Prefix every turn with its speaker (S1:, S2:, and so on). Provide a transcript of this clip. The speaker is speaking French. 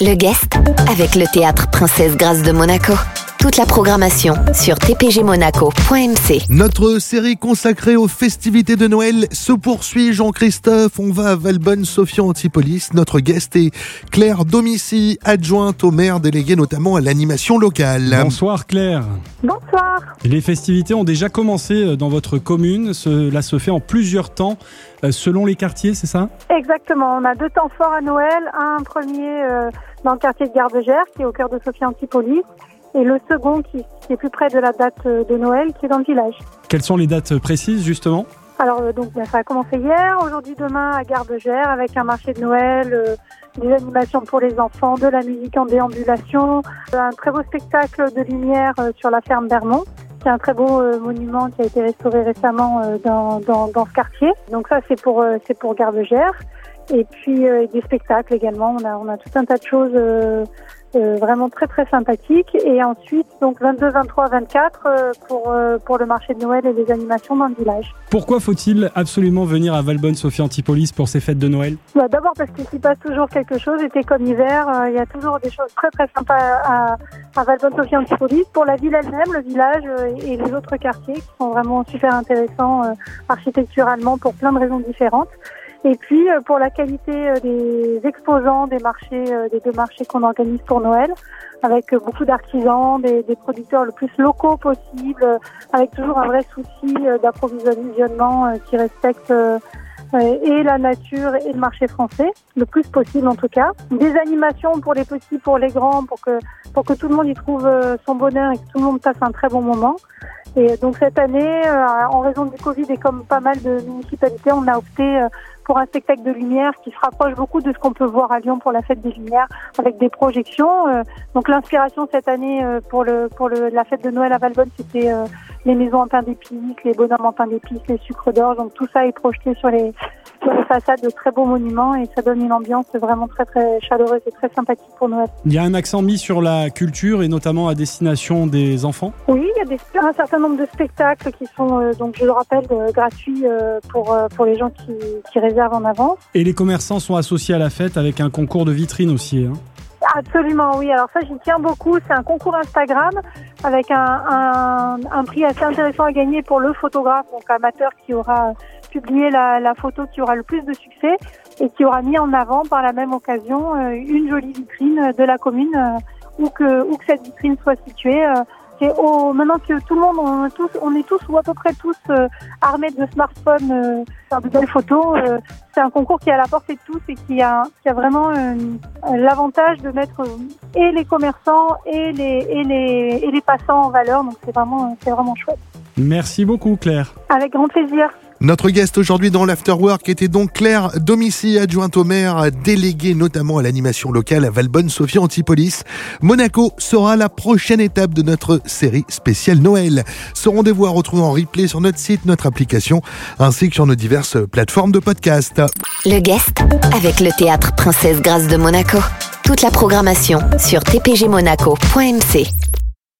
S1: Le guest avec le théâtre Princesse Grâce de Monaco. Toute la programmation sur tpgmonaco.mc.
S2: Notre série consacrée aux festivités de Noël se poursuit, Jean-Christophe. On va à Valbonne, Sophia Antipolis. Notre guest est Claire Domici, adjointe au maire déléguée notamment à l'animation locale.
S3: Bonsoir Claire.
S4: Bonsoir.
S3: Les festivités ont déjà commencé euh, dans votre commune. Cela se fait en plusieurs temps euh, selon les quartiers, c'est ça?
S4: Exactement. On a deux temps forts à Noël. Un premier euh, dans le quartier de Gardegère, qui est au cœur de Sophia Antipolis et le second qui, est plus près de la date euh, de Noël, qui est dans le village.
S3: Quelles sont les dates précises justement?
S4: Alors euh, donc ça a commencé hier, aujourd'hui demain à Gare de Gère avec un marché de Noël, euh, des animations pour les enfants, de la musique en déambulation, un très beau spectacle de lumière sur la ferme Bermont. C'est un très beau monument qui a été restauré récemment dans, dans, dans ce quartier. Donc ça c'est pour c'est pour Gare de Gère. Et puis des spectacles également. On a on a tout un tas de choses euh, vraiment très très sympathique. Et ensuite, donc 22, 23, 24 pour, euh, pour le marché de Noël et les animations dans le village.
S3: Pourquoi faut-il absolument venir à Valbonne, Sophie Antipolis, pour ces fêtes de Noël?
S4: Bah, D'abord parce qu'il s'y passe toujours quelque chose, été comme hiver, euh, il y a toujours des choses très très sympas à, à Valbonne, Sophie Antipolis. Pour la ville elle-même, le village et les autres quartiers qui sont vraiment super intéressants architecturalement pour plein de raisons différentes. Et puis euh, pour la qualité euh, des exposants des marchés, euh, des deux marchés qu'on organise pour Noël, avec beaucoup d'artisans, des, des, producteurs le plus locaux possible, avec toujours un vrai souci d'approvisionnement qui respecte et la nature et le marché français, le plus possible en tout cas. Des animations pour les petits, pour les grands, pour que, pour que tout le monde y trouve son bonheur et que tout le monde passe un très bon moment. Et donc cette année, en raison du Covid et comme pas mal de municipalités, on a opté pour un spectacle de lumière qui se rapproche beaucoup de ce qu'on peut voir à Lyon pour la fête des Lumières avec des projections. Euh, donc l'inspiration cette année euh, pour le pour le, la fête de Noël à Valbonne, c'était euh, les maisons en pain d'épices, les bonhommes en pain d'épices, les sucres d'orge. Donc tout ça est projeté sur les sur les façades de très beaux monuments et ça donne une ambiance vraiment très très chaleureuse et très sympathique pour Noël.
S3: Il y a un accent mis sur la culture et notamment à destination des enfants?
S4: Oui, il y a des, un certain nombre de spectacles qui sont donc je le rappelle gratuits pour pour les gens qui, qui réservent en avance.
S3: Et les commerçants sont associés à la fête avec un concours de vitrine aussi. Hein?
S4: Absolument, oui. Alors ça, j'y tiens beaucoup. C'est un concours Instagram avec un, un, prix assez intéressant à gagner pour le photographe, donc amateur qui aura publié la, la, photo qui aura le plus de succès et qui aura mis en avant par la même occasion euh, une jolie vitrine de la commune euh, où que, où que cette vitrine soit située. Euh, au, maintenant que tout le monde, on est tous, on est tous ou à peu près tous euh, armés de smartphones, euh, faire de belles photos. Euh, c'est un concours qui est à la portée de tous et qui a, qui a vraiment l'avantage de mettre et les commerçants et les, et les, et les passants en valeur. Donc c'est vraiment, c'est vraiment chouette.
S3: Merci beaucoup Claire.
S4: Avec grand plaisir.
S2: Notre guest aujourd'hui dans l'Afterwork était donc Claire Domici, adjointe au maire, déléguée notamment à l'animation locale à Valbonne, Sophie Antipolis. Monaco sera la prochaine étape de notre série spéciale Noël. Ce rendez-vous à retrouver en replay sur notre site, notre application, ainsi que sur nos diverses plateformes de podcast.
S1: Le guest avec le théâtre Princesse Grâce de Monaco. Toute la programmation sur tpgmonaco.mc.